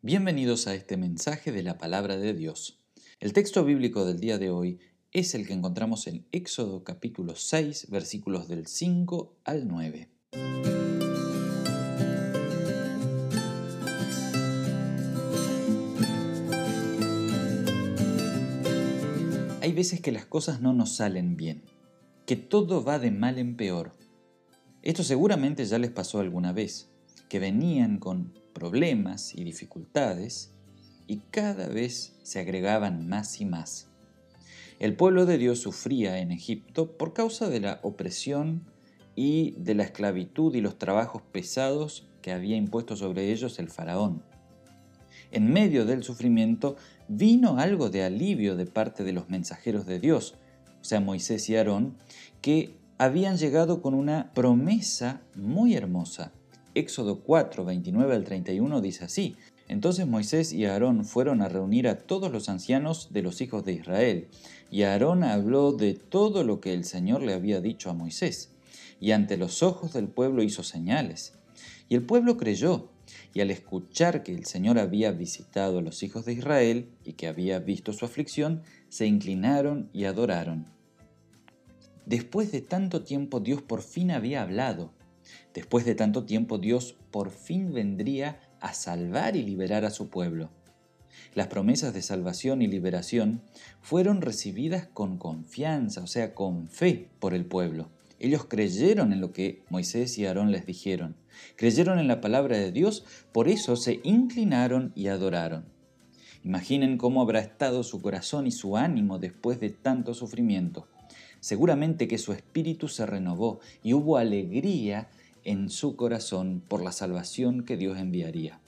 Bienvenidos a este mensaje de la palabra de Dios. El texto bíblico del día de hoy es el que encontramos en Éxodo capítulo 6 versículos del 5 al 9. Hay veces que las cosas no nos salen bien, que todo va de mal en peor. Esto seguramente ya les pasó alguna vez, que venían con problemas y dificultades y cada vez se agregaban más y más. El pueblo de Dios sufría en Egipto por causa de la opresión y de la esclavitud y los trabajos pesados que había impuesto sobre ellos el faraón. En medio del sufrimiento vino algo de alivio de parte de los mensajeros de Dios, o sea, Moisés y Aarón, que habían llegado con una promesa muy hermosa. Éxodo 4, 29 al 31 dice así, entonces Moisés y Aarón fueron a reunir a todos los ancianos de los hijos de Israel, y Aarón habló de todo lo que el Señor le había dicho a Moisés, y ante los ojos del pueblo hizo señales. Y el pueblo creyó, y al escuchar que el Señor había visitado a los hijos de Israel y que había visto su aflicción, se inclinaron y adoraron. Después de tanto tiempo Dios por fin había hablado. Después de tanto tiempo Dios por fin vendría a salvar y liberar a su pueblo. Las promesas de salvación y liberación fueron recibidas con confianza, o sea, con fe por el pueblo. Ellos creyeron en lo que Moisés y Aarón les dijeron, creyeron en la palabra de Dios, por eso se inclinaron y adoraron. Imaginen cómo habrá estado su corazón y su ánimo después de tanto sufrimiento. Seguramente que su espíritu se renovó y hubo alegría en su corazón por la salvación que Dios enviaría.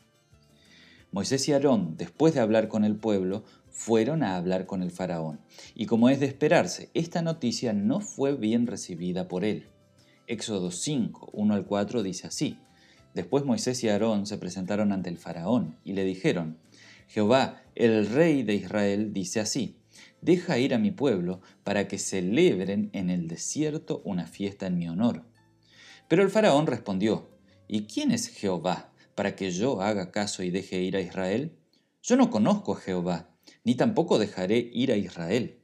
Moisés y Aarón, después de hablar con el pueblo, fueron a hablar con el faraón. Y como es de esperarse, esta noticia no fue bien recibida por él. Éxodo 5, 1 al 4 dice así. Después Moisés y Aarón se presentaron ante el faraón y le dijeron, Jehová, el rey de Israel, dice así, deja ir a mi pueblo para que celebren en el desierto una fiesta en mi honor. Pero el faraón respondió, ¿y quién es Jehová para que yo haga caso y deje ir a Israel? Yo no conozco a Jehová, ni tampoco dejaré ir a Israel.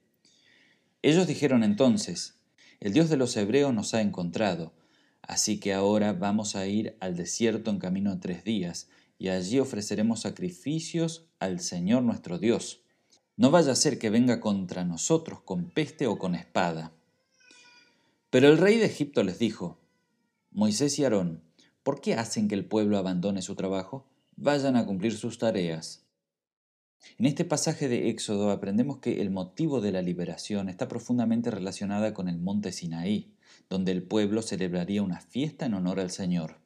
Ellos dijeron entonces, el Dios de los hebreos nos ha encontrado, así que ahora vamos a ir al desierto en camino de tres días, y allí ofreceremos sacrificios al Señor nuestro Dios. No vaya a ser que venga contra nosotros con peste o con espada. Pero el rey de Egipto les dijo, Moisés y Aarón, ¿por qué hacen que el pueblo abandone su trabajo? Vayan a cumplir sus tareas. En este pasaje de Éxodo aprendemos que el motivo de la liberación está profundamente relacionada con el monte Sinaí, donde el pueblo celebraría una fiesta en honor al Señor.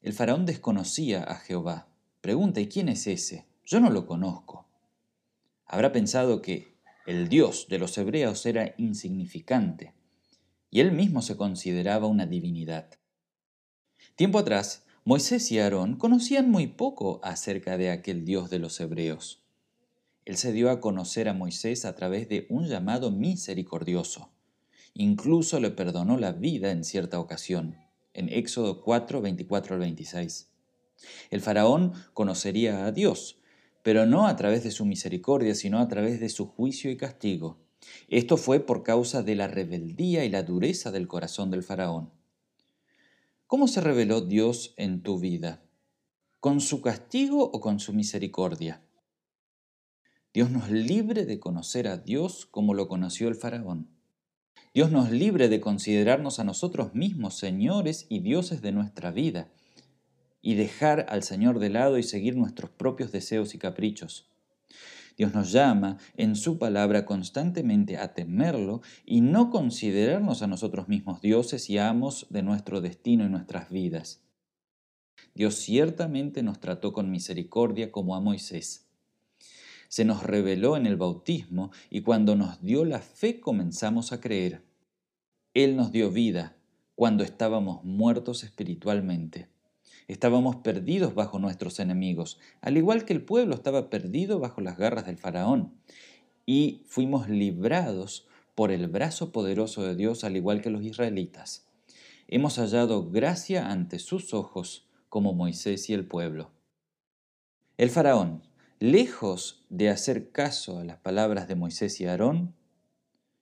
El faraón desconocía a Jehová. Pregunta, ¿y quién es ese? Yo no lo conozco. Habrá pensado que el Dios de los hebreos era insignificante, y él mismo se consideraba una divinidad. Tiempo atrás, Moisés y Aarón conocían muy poco acerca de aquel Dios de los hebreos. Él se dio a conocer a Moisés a través de un llamado misericordioso. Incluso le perdonó la vida en cierta ocasión, en Éxodo 4, 24 al 26. El faraón conocería a Dios, pero no a través de su misericordia, sino a través de su juicio y castigo. Esto fue por causa de la rebeldía y la dureza del corazón del faraón. ¿Cómo se reveló Dios en tu vida? ¿Con su castigo o con su misericordia? Dios nos libre de conocer a Dios como lo conoció el faraón. Dios nos libre de considerarnos a nosotros mismos señores y dioses de nuestra vida y dejar al Señor de lado y seguir nuestros propios deseos y caprichos. Dios nos llama en su palabra constantemente a temerlo y no considerarnos a nosotros mismos dioses y amos de nuestro destino y nuestras vidas. Dios ciertamente nos trató con misericordia como a Moisés. Se nos reveló en el bautismo y cuando nos dio la fe comenzamos a creer. Él nos dio vida cuando estábamos muertos espiritualmente. Estábamos perdidos bajo nuestros enemigos, al igual que el pueblo estaba perdido bajo las garras del faraón. Y fuimos librados por el brazo poderoso de Dios, al igual que los israelitas. Hemos hallado gracia ante sus ojos como Moisés y el pueblo. El faraón, lejos de hacer caso a las palabras de Moisés y Aarón,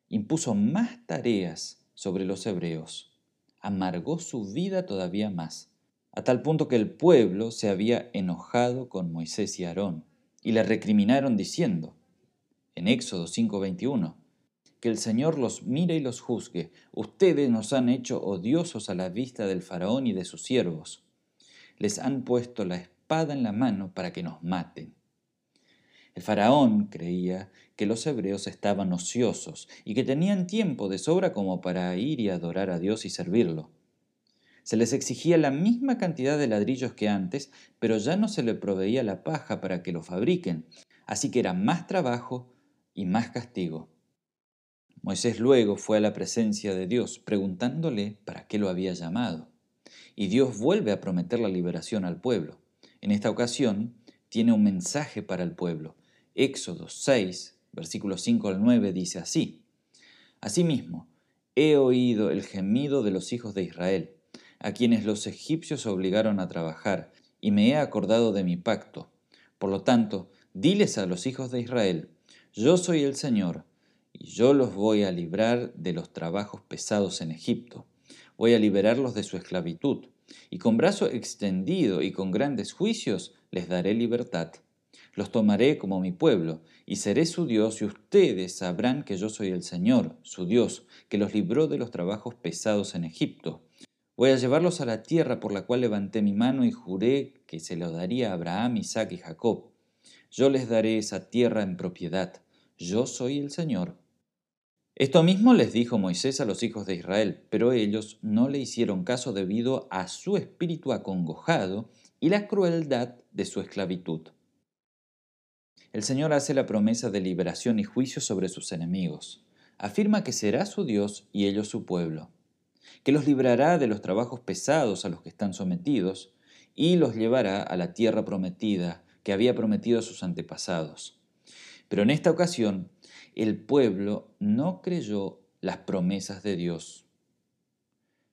impuso más tareas sobre los hebreos, amargó su vida todavía más, a tal punto que el pueblo se había enojado con Moisés y Aarón, y le recriminaron diciendo, en Éxodo 5:21, que el Señor los mire y los juzgue, ustedes nos han hecho odiosos a la vista del faraón y de sus siervos, les han puesto la espada en la mano para que nos maten. El faraón creía que los hebreos estaban ociosos y que tenían tiempo de sobra como para ir y adorar a Dios y servirlo. Se les exigía la misma cantidad de ladrillos que antes, pero ya no se le proveía la paja para que lo fabriquen, así que era más trabajo y más castigo. Moisés luego fue a la presencia de Dios, preguntándole para qué lo había llamado. Y Dios vuelve a prometer la liberación al pueblo. En esta ocasión, tiene un mensaje para el pueblo. Éxodo 6, versículos 5 al 9 dice así. Asimismo, he oído el gemido de los hijos de Israel, a quienes los egipcios obligaron a trabajar, y me he acordado de mi pacto. Por lo tanto, diles a los hijos de Israel, yo soy el Señor, y yo los voy a librar de los trabajos pesados en Egipto. Voy a liberarlos de su esclavitud, y con brazo extendido y con grandes juicios les daré libertad. Los tomaré como mi pueblo, y seré su Dios, y ustedes sabrán que yo soy el Señor, su Dios, que los libró de los trabajos pesados en Egipto. Voy a llevarlos a la tierra por la cual levanté mi mano y juré que se lo daría a Abraham, Isaac y Jacob. Yo les daré esa tierra en propiedad. Yo soy el Señor. Esto mismo les dijo Moisés a los hijos de Israel, pero ellos no le hicieron caso debido a su espíritu acongojado y la crueldad de su esclavitud el Señor hace la promesa de liberación y juicio sobre sus enemigos. Afirma que será su Dios y ellos su pueblo, que los librará de los trabajos pesados a los que están sometidos y los llevará a la tierra prometida que había prometido a sus antepasados. Pero en esta ocasión, el pueblo no creyó las promesas de Dios.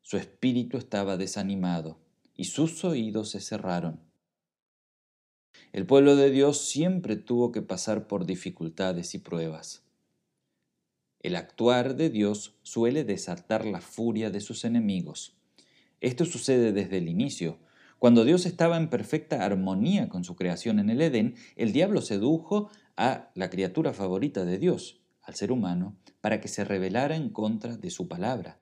Su espíritu estaba desanimado y sus oídos se cerraron. El pueblo de Dios siempre tuvo que pasar por dificultades y pruebas. El actuar de Dios suele desatar la furia de sus enemigos. Esto sucede desde el inicio. Cuando Dios estaba en perfecta armonía con su creación en el Edén, el diablo sedujo a la criatura favorita de Dios, al ser humano, para que se rebelara en contra de su palabra.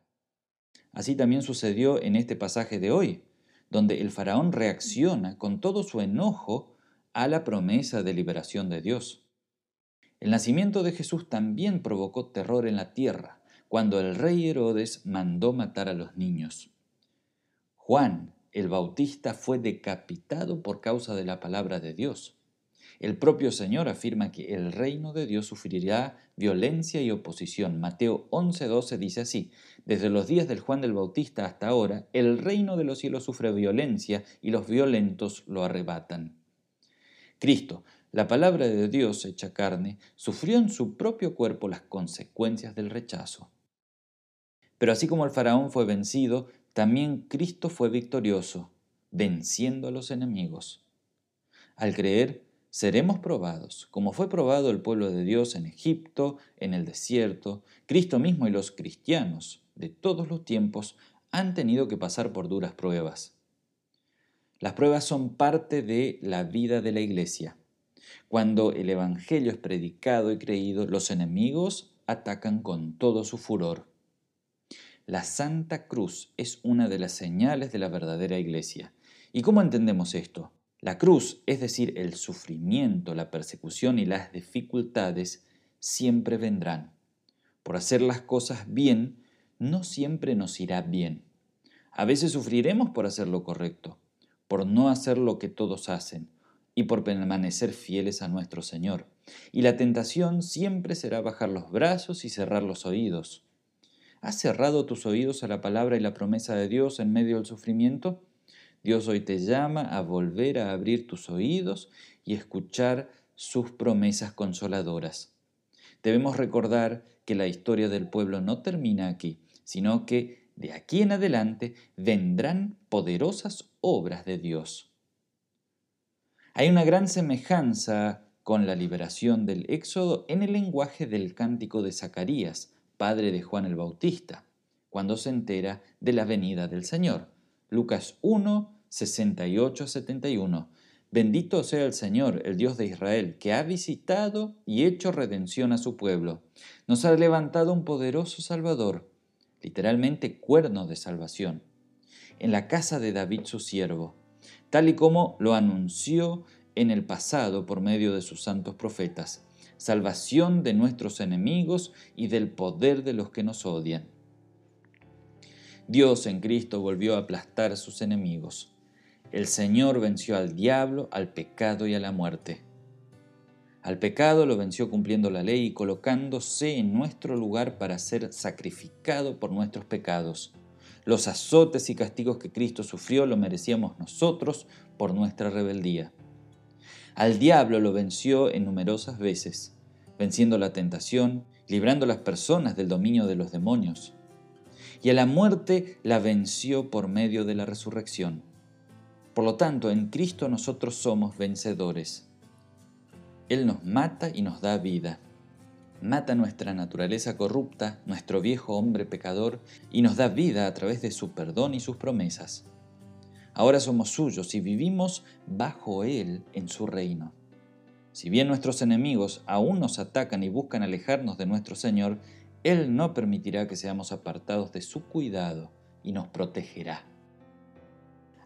Así también sucedió en este pasaje de hoy, donde el faraón reacciona con todo su enojo a la promesa de liberación de Dios. El nacimiento de Jesús también provocó terror en la tierra, cuando el rey Herodes mandó matar a los niños. Juan, el Bautista, fue decapitado por causa de la palabra de Dios. El propio Señor afirma que el reino de Dios sufrirá violencia y oposición. Mateo 11:12 dice así, desde los días del Juan del Bautista hasta ahora, el reino de los cielos sufre violencia y los violentos lo arrebatan. Cristo, la palabra de Dios hecha carne, sufrió en su propio cuerpo las consecuencias del rechazo. Pero así como el faraón fue vencido, también Cristo fue victorioso, venciendo a los enemigos. Al creer, seremos probados, como fue probado el pueblo de Dios en Egipto, en el desierto, Cristo mismo y los cristianos de todos los tiempos han tenido que pasar por duras pruebas. Las pruebas son parte de la vida de la iglesia. Cuando el Evangelio es predicado y creído, los enemigos atacan con todo su furor. La Santa Cruz es una de las señales de la verdadera iglesia. ¿Y cómo entendemos esto? La cruz, es decir, el sufrimiento, la persecución y las dificultades, siempre vendrán. Por hacer las cosas bien, no siempre nos irá bien. A veces sufriremos por hacer lo correcto, por no hacer lo que todos hacen y por permanecer fieles a nuestro Señor. Y la tentación siempre será bajar los brazos y cerrar los oídos. ¿Has cerrado tus oídos a la palabra y la promesa de Dios en medio del sufrimiento? Dios hoy te llama a volver a abrir tus oídos y escuchar sus promesas consoladoras. Debemos recordar que la historia del pueblo no termina aquí, sino que de aquí en adelante vendrán poderosas obras de Dios. Hay una gran semejanza con la liberación del Éxodo en el lenguaje del cántico de Zacarías, padre de Juan el Bautista, cuando se entera de la venida del Señor. Lucas 1, 68-71. Bendito sea el Señor, el Dios de Israel, que ha visitado y hecho redención a su pueblo. Nos ha levantado un poderoso Salvador, literalmente cuerno de salvación, en la casa de David su siervo, tal y como lo anunció en el pasado por medio de sus santos profetas, salvación de nuestros enemigos y del poder de los que nos odian. Dios en Cristo volvió a aplastar a sus enemigos. El Señor venció al diablo, al pecado y a la muerte. Al pecado lo venció cumpliendo la ley y colocándose en nuestro lugar para ser sacrificado por nuestros pecados. Los azotes y castigos que Cristo sufrió lo merecíamos nosotros por nuestra rebeldía. Al diablo lo venció en numerosas veces, venciendo la tentación, librando a las personas del dominio de los demonios. Y a la muerte la venció por medio de la resurrección. Por lo tanto, en Cristo nosotros somos vencedores. Él nos mata y nos da vida. Mata nuestra naturaleza corrupta, nuestro viejo hombre pecador, y nos da vida a través de su perdón y sus promesas. Ahora somos suyos y vivimos bajo Él en su reino. Si bien nuestros enemigos aún nos atacan y buscan alejarnos de nuestro Señor, Él no permitirá que seamos apartados de su cuidado y nos protegerá.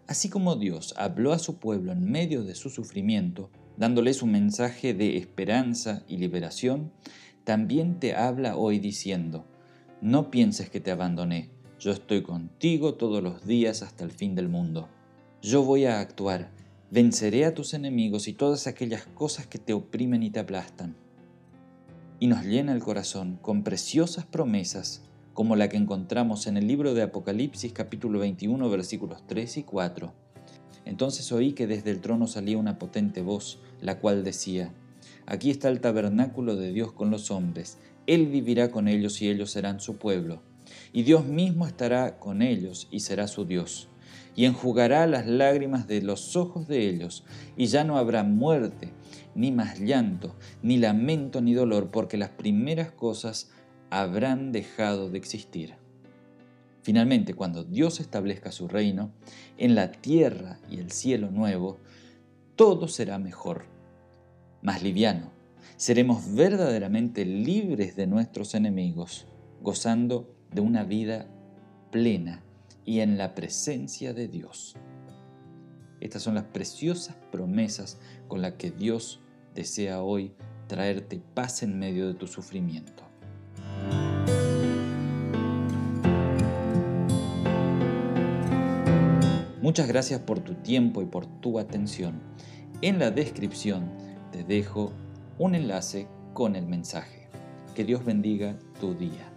Así como Dios habló a su pueblo en medio de su sufrimiento, dándoles un mensaje de esperanza y liberación, también te habla hoy diciendo, no pienses que te abandoné, yo estoy contigo todos los días hasta el fin del mundo. Yo voy a actuar, venceré a tus enemigos y todas aquellas cosas que te oprimen y te aplastan. Y nos llena el corazón con preciosas promesas como la que encontramos en el libro de Apocalipsis capítulo 21 versículos 3 y 4. Entonces oí que desde el trono salía una potente voz, la cual decía, Aquí está el tabernáculo de Dios con los hombres, Él vivirá con ellos y ellos serán su pueblo, y Dios mismo estará con ellos y será su Dios. Y enjugará las lágrimas de los ojos de ellos, y ya no habrá muerte, ni más llanto, ni lamento, ni dolor, porque las primeras cosas habrán dejado de existir. Finalmente, cuando Dios establezca su reino, en la tierra y el cielo nuevo, todo será mejor, más liviano. Seremos verdaderamente libres de nuestros enemigos, gozando de una vida plena y en la presencia de Dios. Estas son las preciosas promesas con las que Dios desea hoy traerte paz en medio de tu sufrimiento. Muchas gracias por tu tiempo y por tu atención. En la descripción te dejo un enlace con el mensaje. Que Dios bendiga tu día.